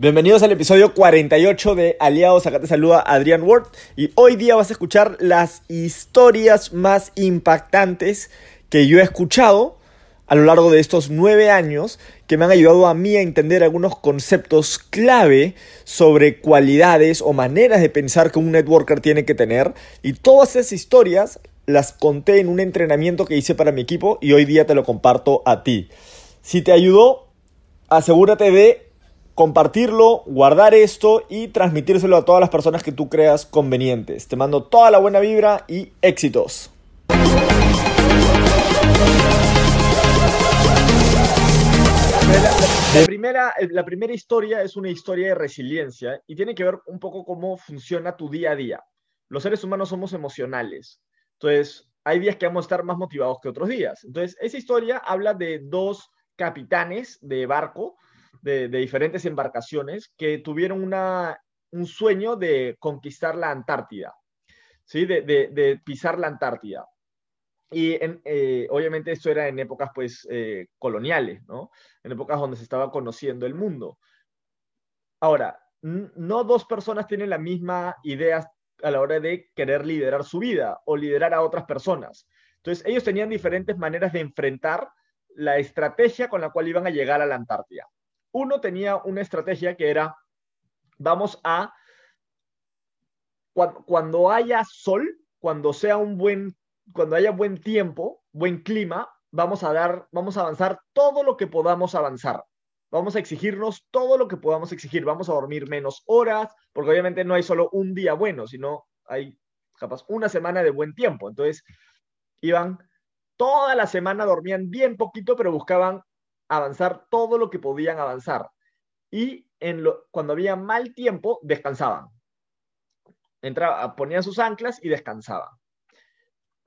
Bienvenidos al episodio 48 de Aliados. Acá te saluda Adrián Ward y hoy día vas a escuchar las historias más impactantes que yo he escuchado a lo largo de estos nueve años que me han ayudado a mí a entender algunos conceptos clave sobre cualidades o maneras de pensar que un networker tiene que tener y todas esas historias las conté en un entrenamiento que hice para mi equipo y hoy día te lo comparto a ti. Si te ayudó, asegúrate de compartirlo, guardar esto y transmitírselo a todas las personas que tú creas convenientes. Te mando toda la buena vibra y éxitos. La primera, la primera historia es una historia de resiliencia y tiene que ver un poco cómo funciona tu día a día. Los seres humanos somos emocionales. Entonces, hay días que vamos a estar más motivados que otros días. Entonces, esa historia habla de dos capitanes de barco de, diferentes embarcaciones que tuvieron una, un sueño de conquistar la Antártida, ¿sí? de, pisar la Antártida. Y eh, obviamente esto era en épocas pues eh, coloniales, ¿no? En épocas donde se estaba conociendo el mundo. Ahora, no dos personas tienen la misma idea a la hora de querer liderar su vida o liderar a otras personas. Entonces, ellos tenían diferentes maneras de enfrentar la estrategia con la cual iban a llegar a la Antártida. Uno tenía una estrategia que era, vamos a, cuando, haya sol, cuando sea un buen, cuando haya buen tiempo, buen clima, vamos a dar, vamos a avanzar todo lo que podamos avanzar. Vamos a exigirnos todo lo que podamos exigir. Vamos a dormir menos horas, porque obviamente no hay solo un día bueno, sino hay capaz una semana de buen tiempo. Entonces, iban toda la semana, dormían bien poquito, pero buscaban avanzar todo lo que podían avanzar. Y en lo, cuando había mal tiempo, descansaban. Entraba, ponían sus anclas y descansaban.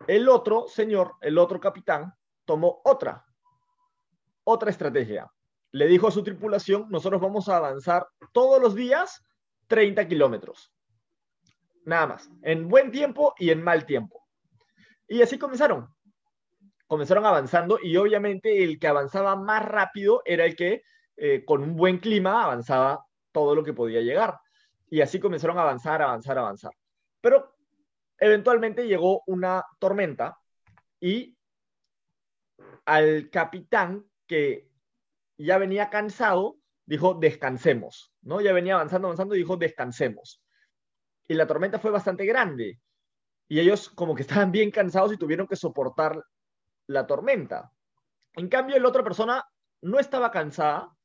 El otro señor, el otro capitán, tomó otra, otra estrategia. Le dijo a su tripulación, nosotros vamos a avanzar todos los días 30 kilómetros. Nada más, en buen tiempo y en mal tiempo. Y así comenzaron comenzaron avanzando y obviamente el que avanzaba más rápido era el que eh, con un buen clima avanzaba todo lo que podía llegar. Y así comenzaron a avanzar, avanzar, avanzar. Pero eventualmente llegó una tormenta y al capitán que ya venía cansado, dijo, descansemos, ¿no? Ya venía avanzando, avanzando y dijo, descansemos. Y la tormenta fue bastante grande. Y ellos como que estaban bien cansados y tuvieron que soportar la tormenta. En cambio, la otra persona no estaba cansada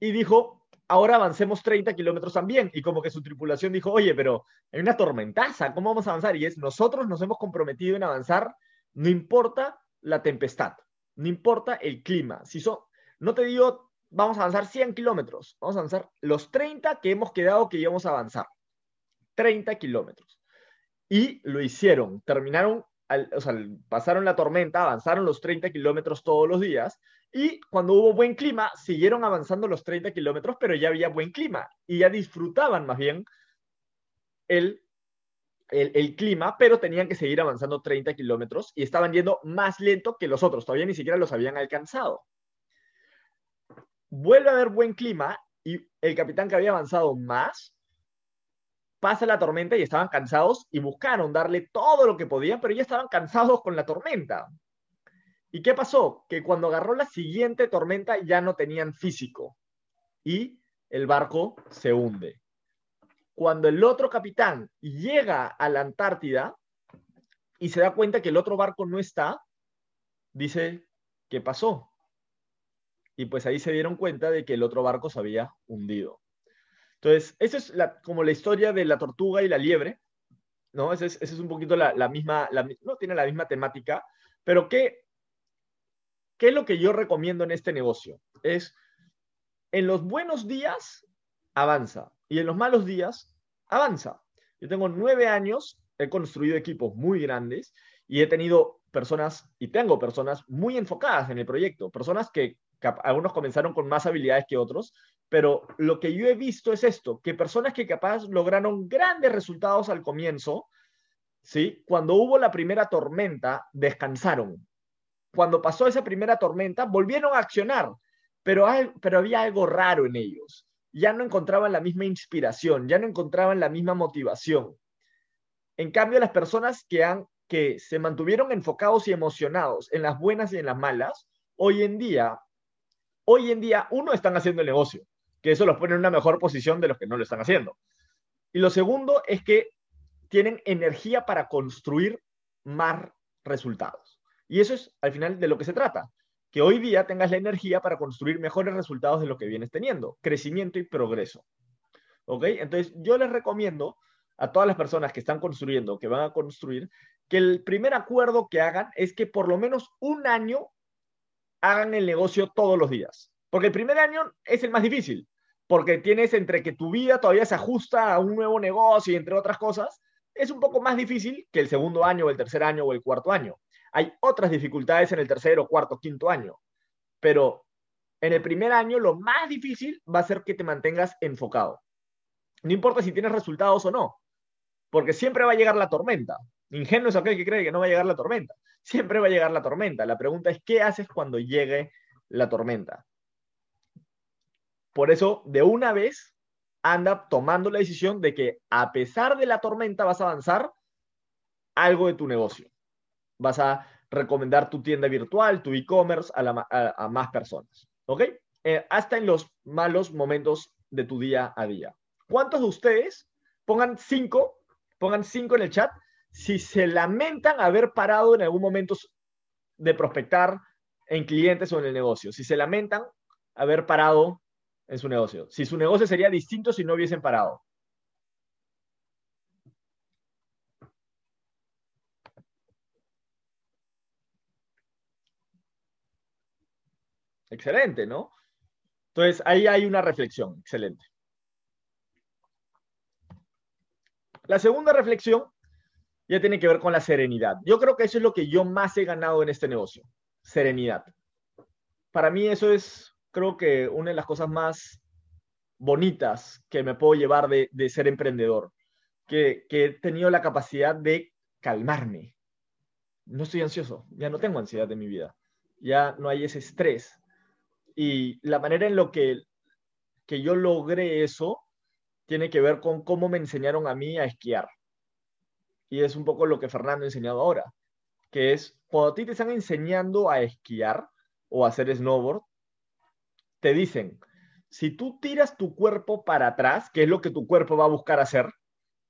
y dijo, ahora avancemos 30 kilómetros también. Y como que su tripulación dijo, oye, pero hay una tormentaza, ¿cómo vamos a avanzar? Y es, nosotros nos hemos comprometido en avanzar, no importa la tempestad, no importa el clima. Si son, no te digo, vamos a avanzar 100 kilómetros, vamos a avanzar los 30 que hemos quedado que íbamos a avanzar. 30 kilómetros. Y lo hicieron, terminaron o sea, pasaron la tormenta, avanzaron los 30 kilómetros todos los días y cuando hubo buen clima, siguieron avanzando los 30 kilómetros, pero ya había buen clima y ya disfrutaban más bien el, el, el, clima, pero tenían que seguir avanzando 30 kilómetros y estaban yendo más lento que los otros, todavía ni siquiera los habían alcanzado. Vuelve a haber buen clima y el capitán que había avanzado más pasa la tormenta y estaban cansados y buscaron darle todo lo que podían, pero ya estaban cansados con la tormenta. ¿Y qué pasó? Que cuando agarró la siguiente tormenta ya no tenían físico y el barco se hunde. Cuando el otro capitán llega a la Antártida y se da cuenta que el otro barco no está, dice, ¿qué pasó? Y pues ahí se dieron cuenta de que el otro barco se había hundido. Entonces, esa es como la historia de la tortuga y la liebre, ¿no? Esa es, es un poquito la, misma, no tiene la misma temática, pero ¿qué, ¿qué es lo que yo recomiendo en este negocio? Es, en los buenos días, avanza, y en los malos días, avanza. Yo tengo nueve años, he construido equipos muy grandes y he tenido personas, y tengo personas muy enfocadas en el proyecto, personas que algunos comenzaron con más habilidades que otros, pero lo que yo he visto es esto, que personas que capaz lograron grandes resultados al comienzo, ¿sí? Cuando hubo la primera tormenta, descansaron. Cuando pasó esa primera tormenta, volvieron a accionar, pero, pero había algo raro en ellos. ya no encontraban la misma inspiración, ya no encontraban la misma motivación. En cambio, las personas que, han, que se mantuvieron enfocados y emocionados en las buenas y en las malas, hoy en día, hoy en día, uno, están haciendo el negocio, que eso los pone en una mejor posición de los que no lo están haciendo. Y lo segundo es que tienen energía para construir más resultados. Y eso es al final de lo que se trata, que hoy día tengas la energía para construir mejores resultados de lo que vienes teniendo, crecimiento y progreso. ¿Ok? Entonces yo les recomiendo a todas las personas que están construyendo, que van a construir, que el primer acuerdo que hagan es que por lo menos un año hagan el negocio todos los días. Porque el primer año es el más difícil, porque tienes entre que tu vida todavía se ajusta a un nuevo negocio y entre otras cosas, es un poco más difícil que el segundo año o el tercer año o el cuarto año. Hay otras dificultades en el tercero, cuarto, quinto año, pero en el primer año lo más difícil va a ser que te mantengas enfocado. No importa si tienes resultados o no, porque siempre va a llegar la tormenta. Ingenuo es aquel que cree que no va a llegar la tormenta. Siempre va a llegar la tormenta. La pregunta es, ¿qué haces cuando llegue la tormenta? Por eso, de una vez, anda tomando la decisión de que a pesar de la tormenta vas a avanzar algo de tu negocio. Vas a recomendar tu tienda virtual, tu e-commerce a, más personas. ¿Ok? Eh, hasta en los malos momentos de tu día a día. ¿Cuántos de ustedes, pongan cinco, pongan cinco en el chat, si se lamentan haber parado en algún momento de prospectar en clientes o en el negocio? Si se lamentan haber parado en su negocio. Si su negocio sería distinto si no hubiesen parado. Excelente, ¿no? Entonces, ahí hay una reflexión. Excelente. La segunda reflexión ya tiene que ver con la serenidad. Yo creo que eso es lo que yo más he ganado en este negocio. Serenidad. Para mí eso es, creo que una de las cosas más bonitas que me puedo llevar de, ser emprendedor. Que, que he tenido la capacidad de calmarme. No estoy ansioso, ya no tengo ansiedad en mi vida. Ya no hay ese estrés y la manera en lo que, que yo logré eso tiene que ver con cómo me enseñaron a mí a esquiar. Y es un poco lo que Fernando ha enseñado ahora, que es cuando a ti te están enseñando a esquiar o a hacer snowboard, te dicen, si tú tiras tu cuerpo para atrás, que es lo que tu cuerpo va a buscar hacer,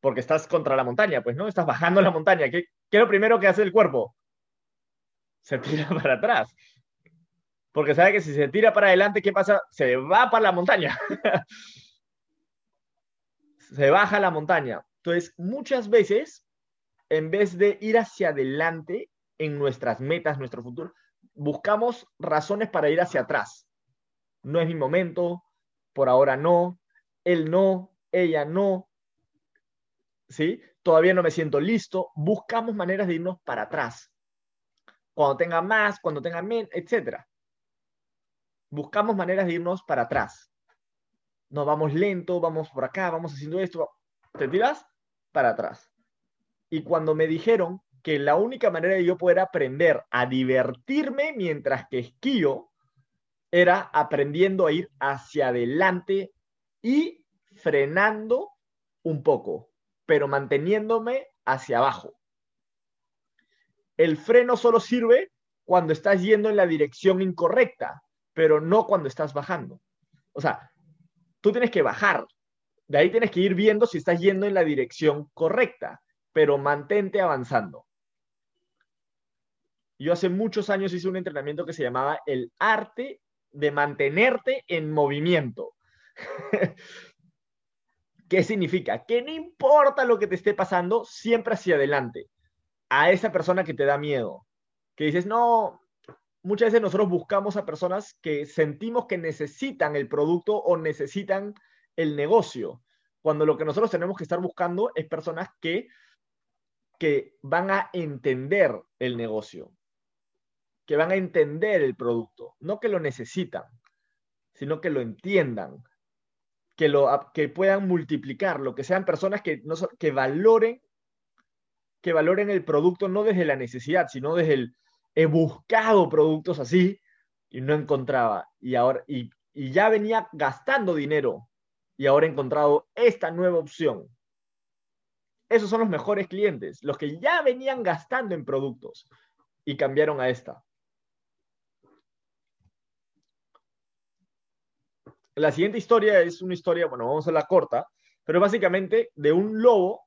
porque estás contra la montaña, pues, ¿no? Estás bajando la montaña. ¿Qué, qué es lo primero que hace el cuerpo? Se tira para atrás porque sabe que si se tira para adelante, ¿qué pasa? Se va para la montaña. se baja la montaña. Entonces, muchas veces, en vez de ir hacia adelante en nuestras metas, nuestro futuro, buscamos razones para ir hacia atrás. No es mi momento, por ahora no, él no, ella no, ¿sí? Todavía no me siento listo. Buscamos maneras de irnos para atrás. Cuando tenga más, cuando tenga menos, etcétera buscamos maneras de irnos para atrás. Nos vamos lento, vamos por acá, vamos haciendo esto. ¿Te tiras? Para atrás. Y cuando me dijeron que la única manera de yo poder aprender a divertirme mientras que esquío era aprendiendo a ir hacia adelante y frenando un poco, pero manteniéndome hacia abajo. El freno solo sirve cuando estás yendo en la dirección incorrecta pero no cuando estás bajando. O sea, tú tienes que bajar. De ahí tienes que ir viendo si estás yendo en la dirección correcta, pero mantente avanzando. Yo hace muchos años hice un entrenamiento que se llamaba el arte de mantenerte en movimiento. ¿Qué significa? Que no importa lo que te esté pasando, siempre hacia adelante. A esa persona que te da miedo, que dices, no, muchas veces nosotros buscamos a personas que sentimos que necesitan el producto o necesitan el negocio, cuando lo que nosotros tenemos que estar buscando es personas que, que van a entender el negocio, que van a entender el producto, no que lo necesitan, sino que lo entiendan, que, lo, que puedan multiplicarlo, que sean personas que, no, que valoren que valoren el producto no desde la necesidad, sino desde el, he buscado productos así y no encontraba. Y ahora, y, ya venía gastando dinero y ahora he encontrado esta nueva opción. Esos son los mejores clientes, los que ya venían gastando en productos y cambiaron a esta. La siguiente historia es una historia, bueno, vamos a la corta, pero básicamente de un lobo,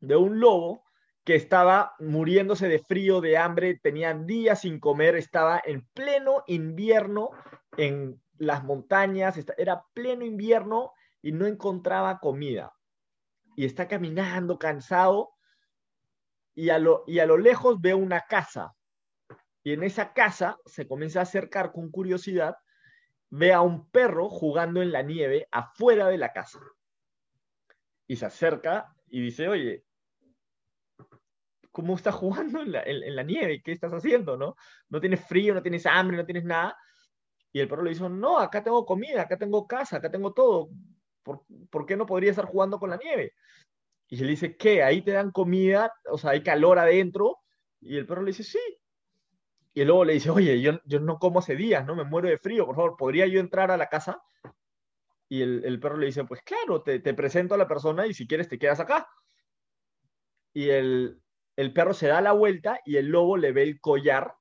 de un lobo que estaba muriéndose de frío, de hambre, tenía días sin comer, estaba en pleno invierno en las montañas, era pleno invierno y no encontraba comida. Y está caminando cansado y a lo, y a lo lejos ve una casa. Y en esa casa se comienza a acercar con curiosidad, ve a un perro jugando en la nieve afuera de la casa. Y se acerca y dice, oye, ¿cómo estás jugando en la, nieve? ¿Qué estás haciendo? ¿no? no tienes frío, no tienes hambre, no tienes nada. Y el perro le dice, no, acá tengo comida, acá tengo casa, acá tengo todo. ¿Por, qué no podría estar jugando con la nieve? Y él dice, ¿qué? Ahí te dan comida, o sea, hay calor adentro. Y el perro le dice, sí. Y luego le dice, oye, yo, yo no como hace días, ¿no? Me muero de frío, por favor, ¿podría yo entrar a la casa? Y el, perro le dice, pues claro, te, te, presento a la persona y si quieres te quedas acá. Y el, el perro se da la vuelta y el lobo le ve el collar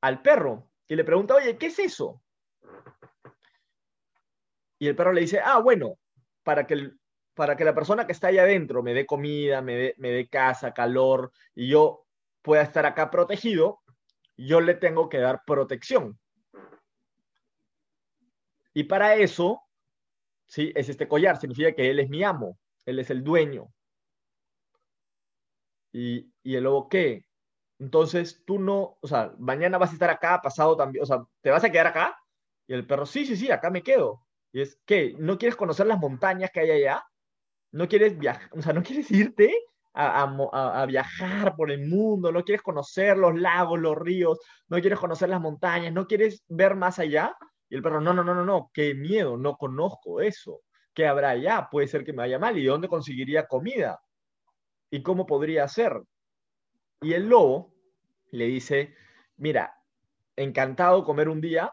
al perro y le pregunta, oye, ¿qué es eso? Y el perro le dice, ah, bueno, para que, para que la persona que está ahí adentro me dé comida, me dé, me dé casa, calor y yo pueda estar acá protegido, yo le tengo que dar protección. Y para eso, sí, es este collar, significa que él es mi amo, él es el dueño. Y, el lobo, ¿qué? Entonces tú no, o sea, mañana vas a estar acá, pasado también, o sea, ¿te vas a quedar acá? Y el perro, sí, sí, sí, acá me quedo. Y es, ¿qué? ¿No quieres conocer las montañas que hay allá? ¿No quieres viajar, o sea, no quieres irte a, a, viajar por el mundo? ¿No quieres conocer los lagos, los ríos? ¿No quieres conocer las montañas? ¿No quieres ver más allá? Y el perro, no, no, no, no, no, qué miedo, no conozco eso. ¿Qué habrá allá? Puede ser que me vaya mal. ¿Y dónde conseguiría comida? ¿Y cómo podría ser? Y el lobo le dice, mira, encantado comer un día,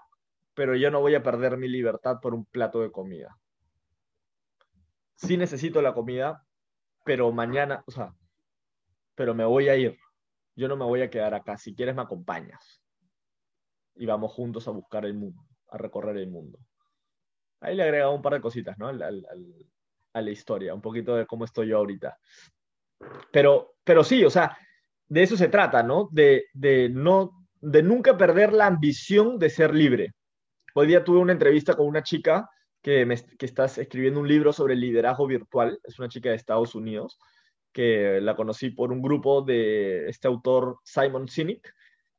pero yo no voy a perder mi libertad por un plato de comida. Sí necesito la comida, pero mañana, o sea, pero me voy a ir. Yo no me voy a quedar acá. Si quieres, me acompañas. Y vamos juntos a buscar el mundo, a recorrer el mundo. Ahí le he agregado un par de cositas, ¿no? a la historia, un poquito de cómo estoy yo ahorita. Pero, pero sí, o sea, de eso se trata, ¿no? De, no, de nunca perder la ambición de ser libre. Hoy día tuve una entrevista con una chica que, está escribiendo un libro sobre liderazgo virtual. Es una chica de Estados Unidos que la conocí por un grupo de este autor Simon Sinek.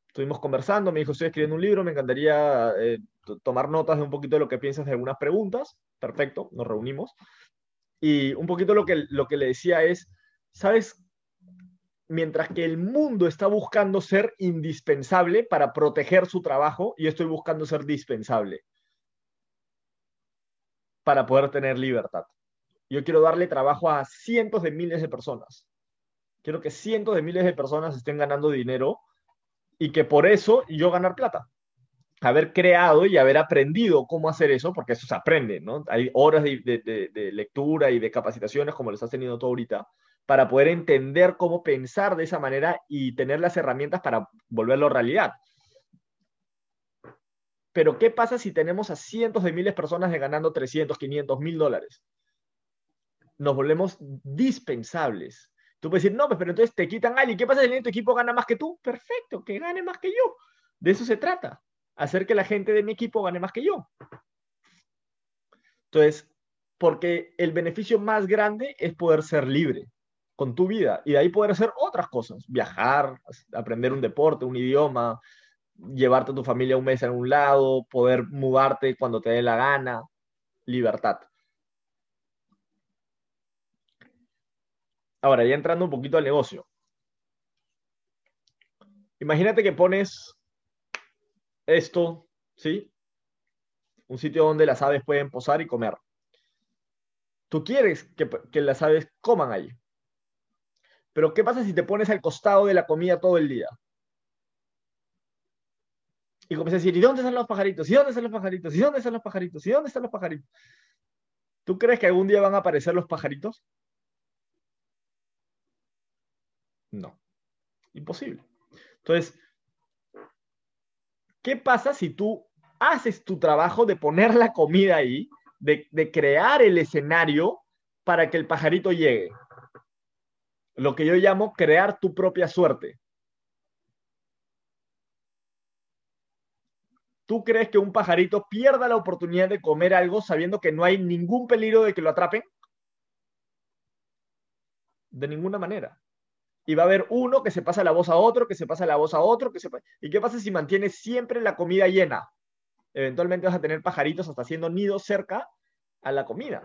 Estuvimos conversando, me dijo, estoy escribiendo un libro, me encantaría eh, tomar notas de un poquito de lo que piensas de algunas preguntas. Perfecto, nos reunimos. Y un poquito lo que, lo que le decía es, ¿sabes? Mientras que el mundo está buscando ser indispensable para proteger su trabajo, y estoy buscando ser dispensable para poder tener libertad. Yo quiero darle trabajo a cientos de miles de personas. Quiero que cientos de miles de personas estén ganando dinero y que por eso yo ganar plata. Haber creado y haber aprendido cómo hacer eso, porque eso se aprende, ¿no? Hay horas de, lectura y de capacitaciones como los has tenido tú ahorita, para poder entender cómo pensar de esa manera y tener las herramientas para volverlo realidad. Pero ¿qué pasa si tenemos a cientos de miles de personas ganando 300, 500, mil dólares? Nos volvemos dispensables. Tú puedes decir, no, pues, pero entonces te quitan a alguien. ¿Qué pasa si tu equipo gana más que tú? Perfecto, que gane más que yo. De eso se trata. Hacer que la gente de mi equipo gane más que yo. Entonces, porque el beneficio más grande es poder ser libre con tu vida y de ahí poder hacer otras cosas, viajar, aprender un deporte, un idioma, llevarte a tu familia un mes en un lado, poder mudarte cuando te dé la gana, libertad. Ahora, ya entrando un poquito al negocio. Imagínate que pones esto, ¿sí? Un sitio donde las aves pueden posar y comer. Tú quieres que, las aves coman ahí. Pero ¿qué pasa si te pones al costado de la comida todo el día? Y comienzas a decir, ¿y dónde están los pajaritos? ¿Y dónde están los pajaritos? ¿Y dónde están los pajaritos? ¿Y dónde están los pajaritos? ¿Tú crees que algún día van a aparecer los pajaritos? No, imposible. Entonces, ¿qué pasa si tú haces tu trabajo de poner la comida ahí, de, crear el escenario para que el pajarito llegue? Lo que yo llamo crear tu propia suerte. ¿Tú crees que un pajarito pierda la oportunidad de comer algo sabiendo que no hay ningún peligro de que lo atrapen? De ninguna manera. Y va a haber uno que se pasa la voz a otro, que se pasa la voz a otro, que se ¿Y qué pasa si mantienes siempre la comida llena? Eventualmente vas a tener pajaritos hasta haciendo nidos cerca a la comida.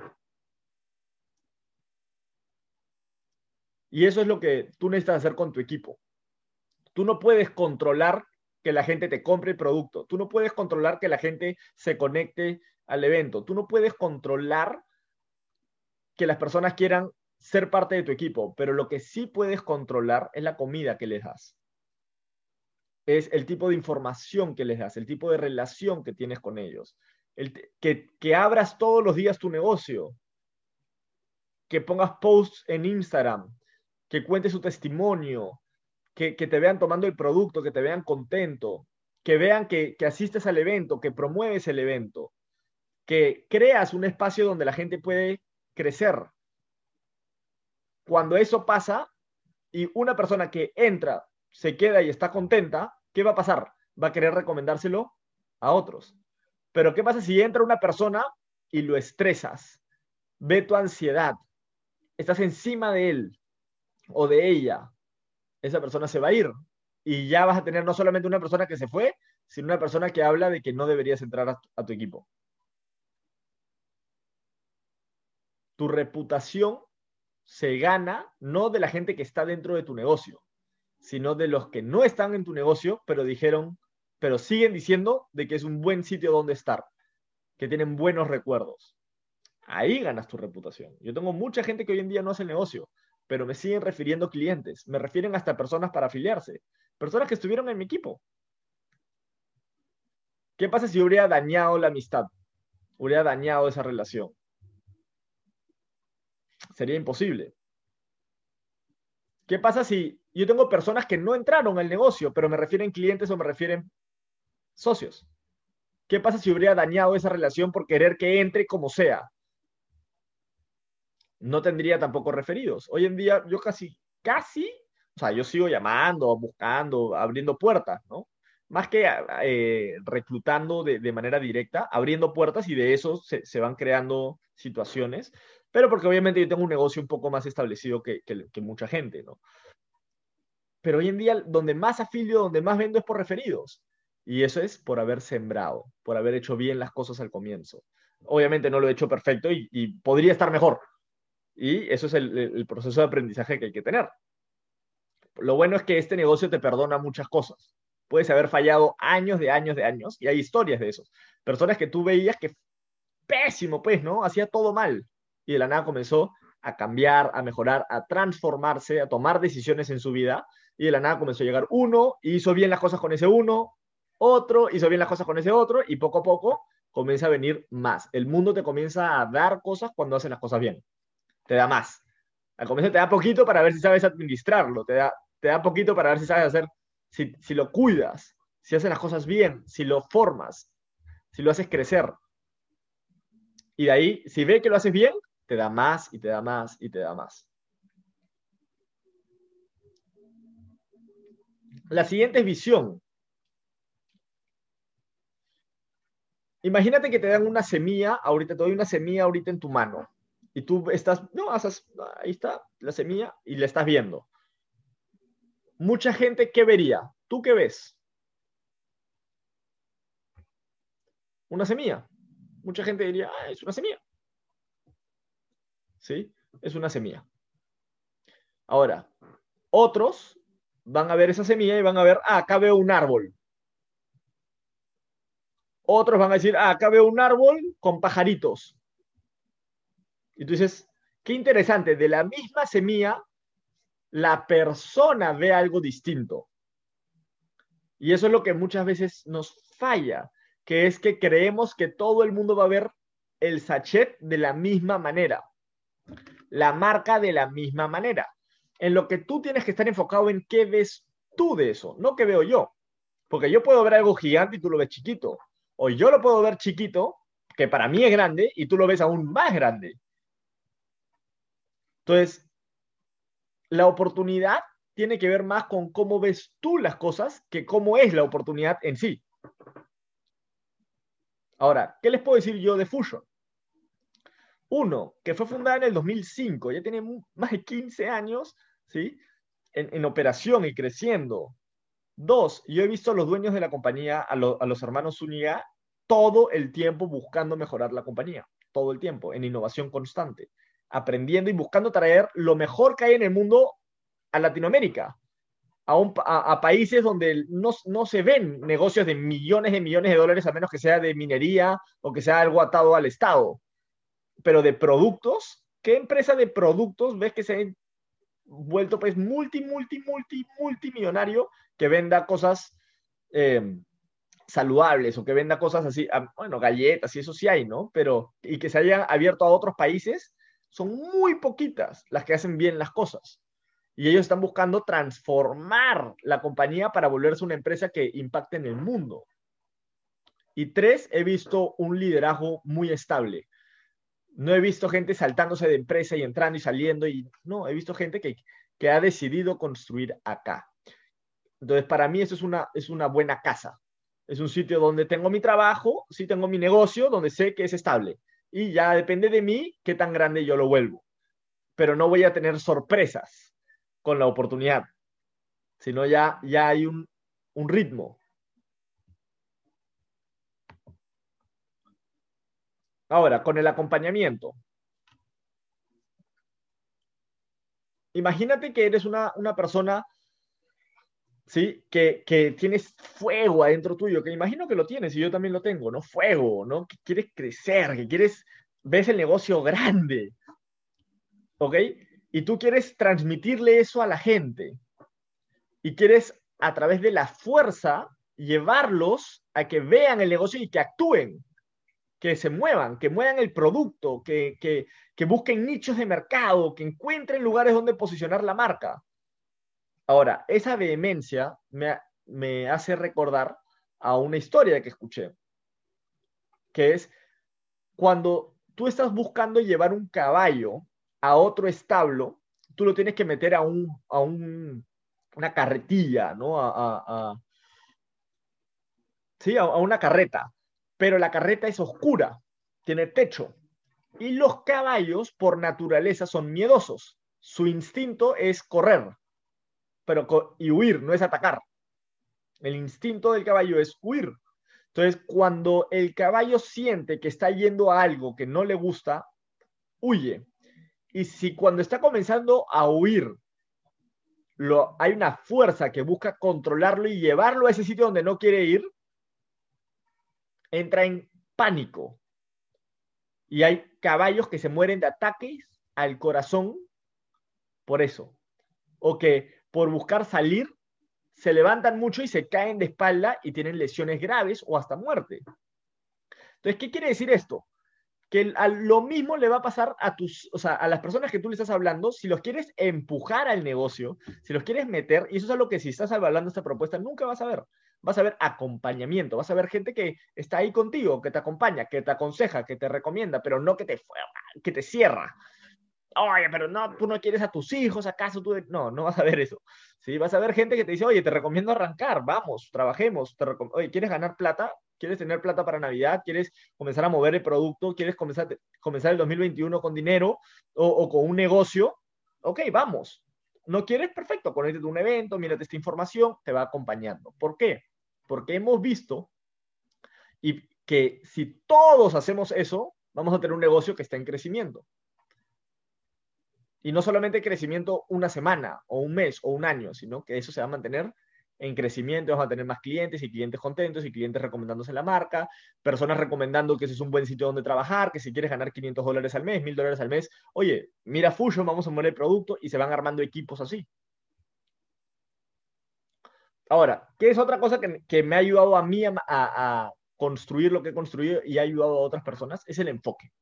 Y eso es lo que tú necesitas hacer con tu equipo. Tú no puedes controlar que la gente te compre el producto. Tú no puedes controlar que la gente se conecte al evento. Tú no puedes controlar que las personas quieran ser parte de tu equipo, pero lo que sí puedes controlar es la comida que les das. Es el tipo de información que les das, el tipo de relación que tienes con ellos. El que, abras todos los días tu negocio, que pongas posts en Instagram, que cuentes su testimonio, que, te vean tomando el producto, que te vean contento, que vean que, que asistes al evento, que promueves el evento, que creas un espacio donde la gente puede crecer. Cuando eso pasa y una persona que entra, se queda y está contenta, ¿qué va a pasar? Va a querer recomendárselo a otros. Pero ¿qué pasa si entra una persona y lo estresas? Ve tu ansiedad. Estás encima de él o de ella esa persona se va a ir. Y ya vas a tener no solamente una persona que se fue, sino una persona que habla de que no deberías entrar a, tu equipo. Tu reputación se gana no de la gente que está dentro de tu negocio, sino de los que no están en tu negocio, pero dijeron, pero siguen diciendo de que es un buen sitio donde estar, que tienen buenos recuerdos. Ahí ganas tu reputación. Yo tengo mucha gente que hoy en día no hace el negocio, pero me siguen refiriendo clientes, me refieren hasta personas para afiliarse, personas que estuvieron en mi equipo. ¿Qué pasa si hubiera dañado la amistad? Hubiera dañado esa relación. Sería imposible. ¿Qué pasa si yo tengo personas que no entraron al negocio, pero me refieren clientes o me refieren socios? ¿Qué pasa si hubiera dañado esa relación por querer que entre como sea? no tendría tampoco referidos. Hoy en día yo casi, casi, o sea, yo sigo llamando, buscando, abriendo puertas, ¿no? Más que eh, reclutando de, manera directa, abriendo puertas y de eso se, van creando situaciones, pero porque obviamente yo tengo un negocio un poco más establecido que, mucha gente, ¿no? Pero hoy en día donde más afilio, donde más vendo es por referidos. Y eso es por haber sembrado, por haber hecho bien las cosas al comienzo. Obviamente no lo he hecho perfecto y podría estar mejor, y eso es el, proceso de aprendizaje que hay que tener. Lo bueno es que este negocio te perdona muchas cosas. Puedes haber fallado años de años de años y hay historias de esos. Personas que tú veías que pésimo, pues, ¿no? Hacía todo mal y de la nada comenzó a cambiar, a mejorar, a transformarse, a tomar decisiones en su vida y de la nada comenzó a llegar uno, hizo bien las cosas con ese uno, otro hizo bien las cosas con ese otro y poco a poco comienza a venir más. El mundo te comienza a dar cosas cuando haces las cosas bien te da más. Al comienzo te da poquito para ver si sabes administrarlo, te da, te da poquito para ver si sabes hacer, si, si lo cuidas, si haces las cosas bien, si lo formas, si lo haces crecer. Y de ahí, si ve que lo haces bien, te da más y te da más y te da más. La siguiente es visión. Imagínate que te dan una semilla, ahorita te doy una semilla ahorita en tu mano y tú estás, no, ahí está la semilla y la estás viendo. Mucha gente, ¿qué vería? ¿Tú qué ves? Una semilla. Mucha gente diría, ah, es una semilla. ¿Sí? Es una semilla. Ahora, otros van a ver esa semilla y van a ver, ah, acá veo un árbol. Otros van a decir, ah, acá veo un árbol con pajaritos. Y tú dices, qué interesante, de la misma semilla, la persona ve algo distinto. Y eso es lo que muchas veces nos falla, que es que creemos que todo el mundo va a ver el sachet de la misma manera, la marca de la misma manera. En lo que tú tienes que estar enfocado en qué ves tú de eso, no qué veo yo. Porque yo puedo ver algo gigante y tú lo ves chiquito. O yo lo puedo ver chiquito, que para mí es grande, y tú lo ves aún más grande. Entonces, la oportunidad tiene que ver más con cómo ves tú las cosas que cómo es la oportunidad en sí. Ahora, ¿qué les puedo decir yo de Fusion? Uno, que fue fundada en el 2005, ya tiene más de 15 años, ¿sí? En, operación y creciendo. Dos, yo he visto a los dueños de la compañía, a, los hermanos Zúñiga, todo el tiempo buscando mejorar la compañía, todo el tiempo, en innovación constante, aprendiendo y buscando traer lo mejor que hay en el mundo a Latinoamérica, a, países donde no, no, se ven negocios de millones de millones de dólares, a menos que sea de minería o que sea algo atado al Estado. Pero de productos, ¿qué empresa de productos ves que se ha vuelto pues multi, multi, multi, multimillonario que venda cosas eh, saludables o que venda cosas así, ah, bueno, galletas y eso sí hay, ¿no? Pero, y que se hayan abierto a otros países, son muy poquitas las que hacen bien las cosas y ellos están buscando transformar la compañía para volverse una empresa que impacte en el mundo. Y tres, he visto un liderazgo muy estable. No he visto gente saltándose de empresa y entrando y saliendo, y no, he visto gente que, que ha decidido construir acá. Entonces, para mí eso es una, es una buena casa. Es un sitio donde tengo mi trabajo, sí tengo mi negocio, donde sé que es estable. Y ya depende de mí qué tan grande yo lo vuelvo. Pero no voy a tener sorpresas con la oportunidad, sino ya, ya hay un, un ritmo. Ahora, con el acompañamiento. Imagínate que eres una, una persona, ¿sí? Que, que, tienes fuego adentro tuyo, que imagino que lo tienes y yo también lo tengo, ¿no? Fuego, ¿no? Que quieres crecer, que quieres, ves el negocio grande, ¿ok? y tú quieres transmitirle eso a la gente y quieres a través de la fuerza llevarlos a que vean el negocio y que actúen, que se muevan, que muevan el producto, que, que, busquen nichos de mercado, que encuentren lugares donde posicionar la marca. Ahora, esa vehemencia me, me hace recordar a una historia que escuché, que es cuando tú estás buscando llevar un caballo a otro establo, tú lo tienes que meter a, un, a un, una carretilla, ¿no? A, sí, a, una carreta. Pero la carreta es oscura, tiene techo. Y los caballos, por naturaleza, son miedosos. Su instinto es correr pero y huir, no es atacar. El instinto del caballo es huir. Entonces, cuando el caballo siente que está yendo a algo que no le gusta, huye. Y si cuando está comenzando a huir, hay una fuerza que busca controlarlo y llevarlo a ese sitio donde no quiere ir, entra en pánico. Y hay caballos que se mueren de ataques al corazón por eso. O que por buscar salir se levantan mucho y se caen de espalda y tienen lesiones graves o hasta muerte. Entonces, ¿qué quiere decir esto? que a lo mismo le va a pasar a tus, o sea, a las personas que tú le estás hablando, si los quieres empujar al negocio, si los quieres meter, y eso es algo que si estás hablando esta propuesta nunca vas a ver. Vas a ver acompañamiento, vas a ver gente que está ahí contigo, que te acompaña, que te aconseja, que te recomienda, pero no que te, que te cierra. Oye, pero no, tú no quieres a tus hijos, ¿acaso tú? No, no vas a ver eso. Sí, vas a ver gente que te dice, oye, te recomiendo arrancar, vamos, trabajemos. Te oye, ¿quieres ganar plata? ¿Quieres tener plata para Navidad? ¿Quieres comenzar a mover el producto? ¿Quieres comenzar, comenzar el 2021 con dinero o, con un negocio? Ok, vamos. ¿No quieres? Perfecto, conéctate a un evento, mírate esta información, te va acompañando. ¿Por qué? Porque hemos visto y que si todos hacemos eso, vamos a tener un negocio que está en crecimiento. Y no solamente crecimiento una semana o un mes o un año, sino que eso se va a mantener en crecimiento, vamos a tener más clientes y clientes contentos y clientes recomendándose la marca, personas recomendando que ese es un buen sitio donde trabajar, que si quieres ganar 500 dólares al mes, 1000 dólares al mes, oye, mira Fusion, vamos a mover el producto y se van armando equipos así. Ahora, ¿qué es otra cosa que, me ha ayudado a mí a, construir lo que he construido y ha ayudado a otras personas es el enfoque.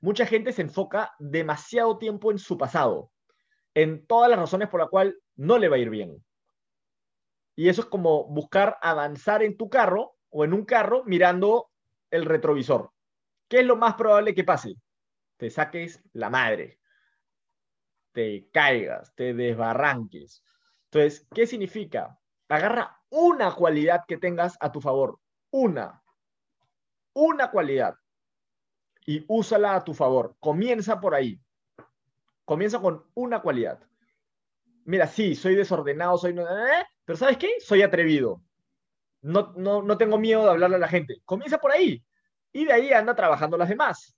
Mucha gente se enfoca demasiado tiempo en su pasado, en todas las razones por las cuales no le va a ir bien. Y eso es como buscar avanzar en tu carro o en un carro mirando el retrovisor. ¿Qué es lo más probable que pase? Te saques la madre, te caigas, te desbarranques. Entonces, ¿qué significa? Agarra una cualidad que tengas a tu favor, una, una cualidad y úsala a tu favor. Comienza por ahí. Comienza con una cualidad. Mira, sí, soy desordenado, soy... ¿eh? Pero ¿sabes qué? Soy atrevido. No, no, no tengo miedo de hablarle a la gente. Comienza por ahí. Y de ahí anda trabajando las demás.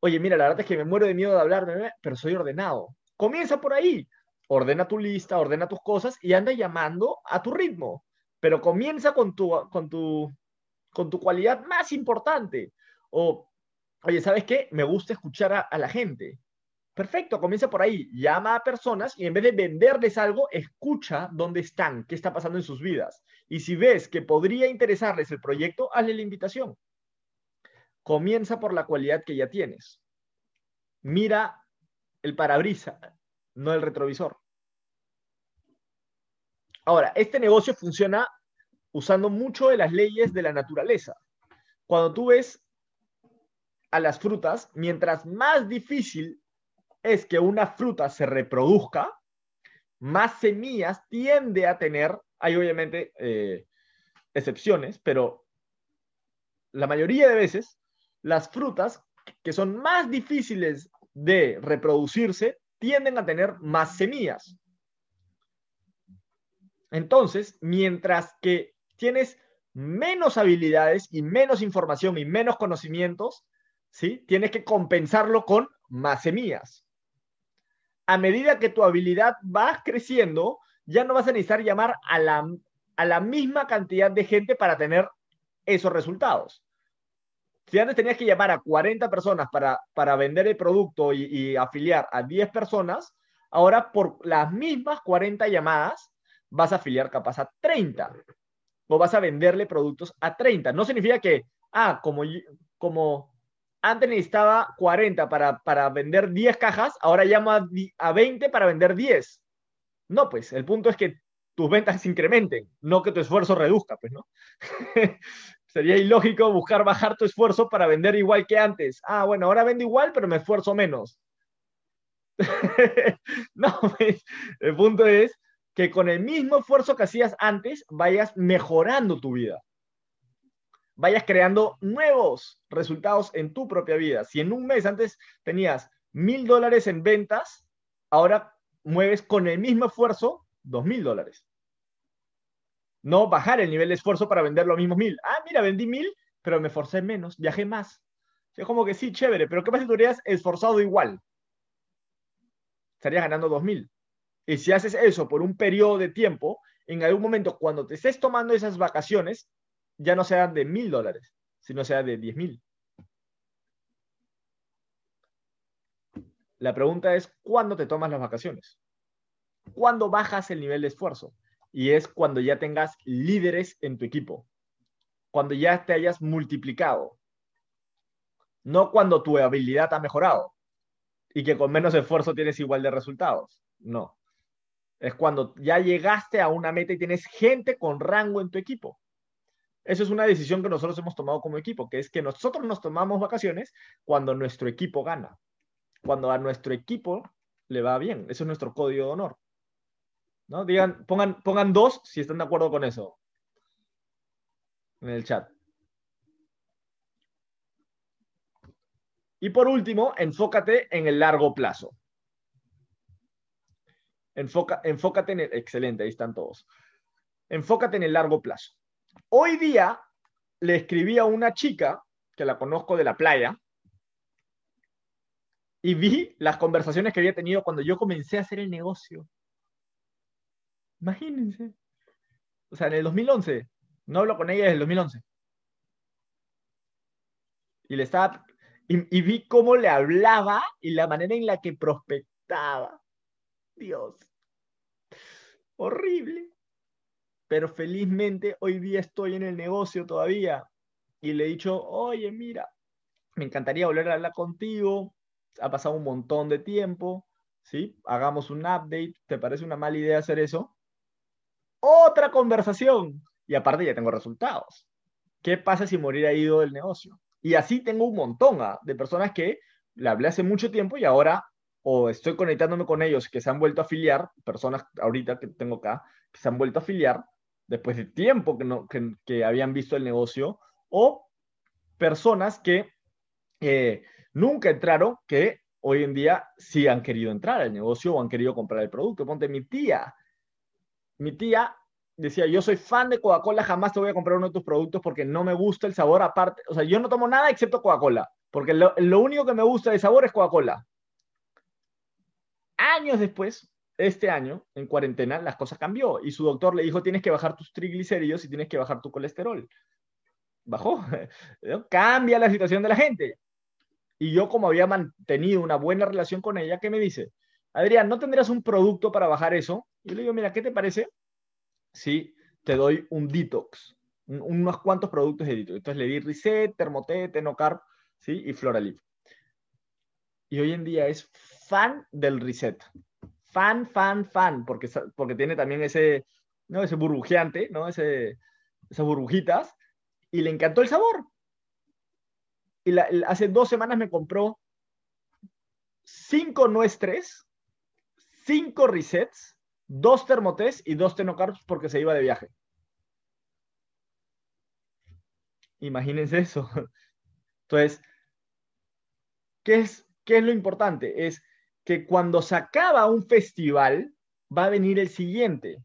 Oye, mira, la verdad es que me muero de miedo de hablarme, pero soy ordenado. Comienza por ahí. Ordena tu lista, ordena tus cosas y anda llamando a tu ritmo. Pero comienza con tu, con tu, con tu cualidad más importante. O, oye, ¿sabes qué? Me gusta escuchar a, a la gente. Perfecto, comienza por ahí. Llama a personas y en vez de venderles algo, escucha dónde están, qué está pasando en sus vidas. Y si ves que podría interesarles el proyecto, hazle la invitación. Comienza por la cualidad que ya tienes. Mira el parabrisa, no el retrovisor. Ahora, este negocio funciona usando mucho de las leyes de la naturaleza. Cuando tú ves a las frutas, mientras más difícil es que una fruta se reproduzca, más semillas tiende a tener, hay obviamente eh, excepciones, pero la mayoría de veces las frutas que son más difíciles de reproducirse tienden a tener más semillas. Entonces, mientras que tienes menos habilidades y menos información y menos conocimientos, ¿sí? Tienes que compensarlo con más semillas. A medida que tu habilidad va creciendo, ya no vas a necesitar llamar a la, a la misma cantidad de gente para tener esos resultados. Si antes tenías que llamar a 40 personas para, para vender el producto y, afiliar a 10 personas, ahora por las mismas 40 llamadas vas a afiliar capaz a 30 o vas a venderle productos a 30. No significa que, ah, como, como antes necesitaba 40 para, para vender 10 cajas, ahora llamo a, a 20 para vender 10. No, pues el punto es que tus ventas se incrementen, no que tu esfuerzo reduzca, pues, ¿no? Sería ilógico buscar bajar tu esfuerzo para vender igual que antes. Ah, bueno, ahora vendo igual, pero me esfuerzo menos. no, pues, el punto es que con el mismo esfuerzo que hacías antes, vayas mejorando tu vida. Vayas creando nuevos resultados en tu propia vida. Si en un mes antes tenías mil dólares en ventas, ahora mueves con el mismo esfuerzo dos mil dólares no bajar el nivel de esfuerzo para vender los mismos mil. Ah, mira, vendí mil, pero me esforcé menos, viajé más. Es como que sí, chévere, pero ¿qué pasa si tú hubieras esforzado igual? Estarías ganando dos mil. Y si haces eso por un periodo de tiempo, en algún momento, cuando te estés tomando esas vacaciones, ya no sean de mil dólares, sino sea de diez mil. La pregunta es, ¿cuándo te tomas las vacaciones? ¿Cuándo bajas el nivel de esfuerzo? Y es cuando ya tengas líderes en tu equipo, cuando ya te hayas multiplicado, no cuando tu habilidad ha mejorado y que con menos esfuerzo tienes igual de resultados, no. Es cuando ya llegaste a una meta y tienes gente con rango en tu equipo. Eso es una decisión que nosotros hemos tomado como equipo, que es que nosotros nos tomamos vacaciones cuando nuestro equipo gana, cuando a nuestro equipo le va bien. Eso es nuestro código de honor. ¿No? Digan, pongan, pongan dos si están de acuerdo con eso. En el chat. Y por último, enfócate en el largo plazo. Enfoca, enfócate en el. Excelente, ahí están todos. Enfócate en el largo plazo. Hoy día le escribí a una chica que la conozco de la playa y vi las conversaciones que había tenido cuando yo comencé a hacer el negocio. Imagínense. O sea, en el 2011. No hablo con ella desde el 2011. Y le estaba. Y, vi cómo le hablaba y la manera en la que prospectaba. Dios. Horrible. Pero felizmente hoy día estoy en el negocio todavía. y le he dicho, oye, mira, me encantaría volver a hablar contigo, ha pasado un montón de tiempo, ¿sí? Hagamos un update, ¿te parece una mala idea hacer eso? Otra conversación, y aparte ya tengo resultados. ¿Qué pasa si morir ha ido del negocio? Y así tengo un montón ¿ah? de personas que le hablé hace mucho tiempo y ahora o estoy conectándome con ellos que se han vuelto a afiliar, personas ahorita que tengo acá, que se han vuelto a afiliar después de tiempo que, no, que, habían visto el negocio, o personas que eh, nunca entraron, que hoy en día sí han querido entrar al negocio o han querido comprar el producto. Ponte mi tía. Mi tía decía, yo soy fan de Coca-Cola, jamás te voy a comprar uno de tus productos porque no me gusta el sabor aparte. O sea, yo no tomo nada excepto Coca-Cola, porque lo, único que me gusta de sabor es Coca-Cola años después, este año, en cuarentena, las cosas cambió y su doctor le dijo, tienes que bajar tus triglicéridos y tienes que bajar tu colesterol. Bajó. Cambia la situación de la gente. Y yo, como había mantenido una buena relación con ella, ¿qué me dice? Adrián, ¿no tendrías un producto para bajar eso? Y le digo, mira, ¿qué te parece? Sí, te doy un detox, unos cuantos productos de detox. Entonces le di Reset, Thermotet, Tenocarb, ¿sí? Y Floralif. Y hoy en día es fan del reset. Fan, fan, fan, porque, porque tiene también ese, ¿no? ese burbujeante, ¿no? Esas burbujitas, y le encantó el sabor. Y hace dos semanas me compró cinco nuestres, cinco resets, dos termotés y dos tenocarbs porque se iba de viaje. Imagínense eso. Entonces, ¿qué es, qué es lo importante? Es que cuando se acaba un festival, va a venir el siguiente.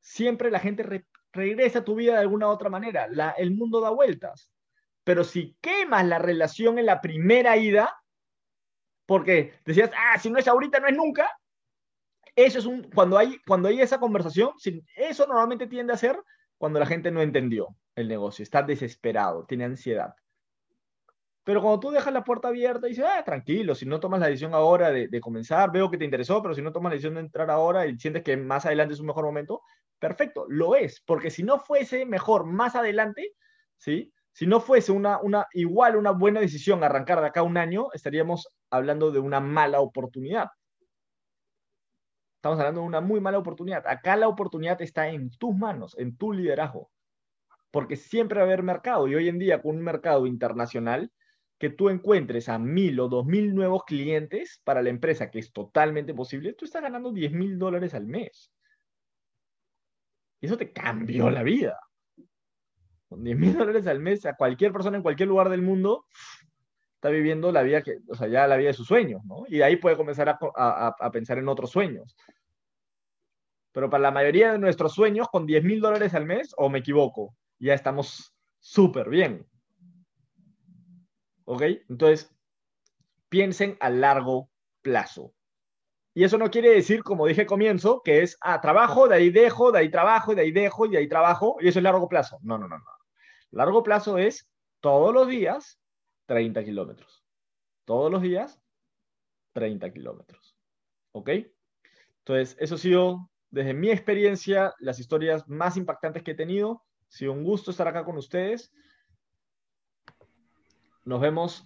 Siempre la gente regresa a tu vida de alguna otra manera. el mundo da vueltas. Pero si quemas la relación en la primera ida, porque decías, ah, si no es ahorita, no es nunca, eso es un, cuando hay, cuando hay esa conversación, eso normalmente tiende a ser cuando la gente no entendió el negocio, está desesperado, tiene ansiedad. Pero cuando tú dejas la puerta abierta y dices, ah, tranquilo, si no tomas la decisión ahora de, comenzar, veo que te interesó, pero si no tomas la decisión de entrar ahora y sientes que más adelante es un mejor momento, perfecto, lo es, porque si no fuese mejor más adelante, ¿sí? Si no fuese una, igual una buena decisión arrancar de acá un año, estaríamos hablando de una mala oportunidad. Estamos hablando de una muy mala oportunidad. Acá la oportunidad está en tus manos, en tu liderazgo, porque siempre va a haber mercado y hoy en día con un mercado internacional, que tú encuentres a mil o dos mil nuevos clientes para la empresa, que es totalmente posible, tú estás ganando 10 mil dólares al mes. Y eso te cambió la vida. Con 10 mil dólares al mes, a cualquier persona en cualquier lugar del mundo está viviendo la vida que, o sea, ya la vida de sus sueños, ¿no? Y ahí puede comenzar a, a pensar en otros sueños. Pero para la mayoría de nuestros sueños, con 10 mil dólares al mes, o me equivoco, ya estamos súper bien. ¿Ok? Entonces, piensen a largo plazo. Y eso no quiere decir, como dije comienzo, que es, ah, trabajo, de ahí dejo, de ahí trabajo, de ahí dejo, y de ahí trabajo, y eso es largo plazo. No, no, no, no. Largo plazo es todos los días 30 kilómetros. Todos los días 30 kilómetros. ¿Ok? Entonces, eso ha sido, desde mi experiencia, las historias más impactantes que he tenido. Ha sido un gusto estar acá con ustedes. Nos vemos.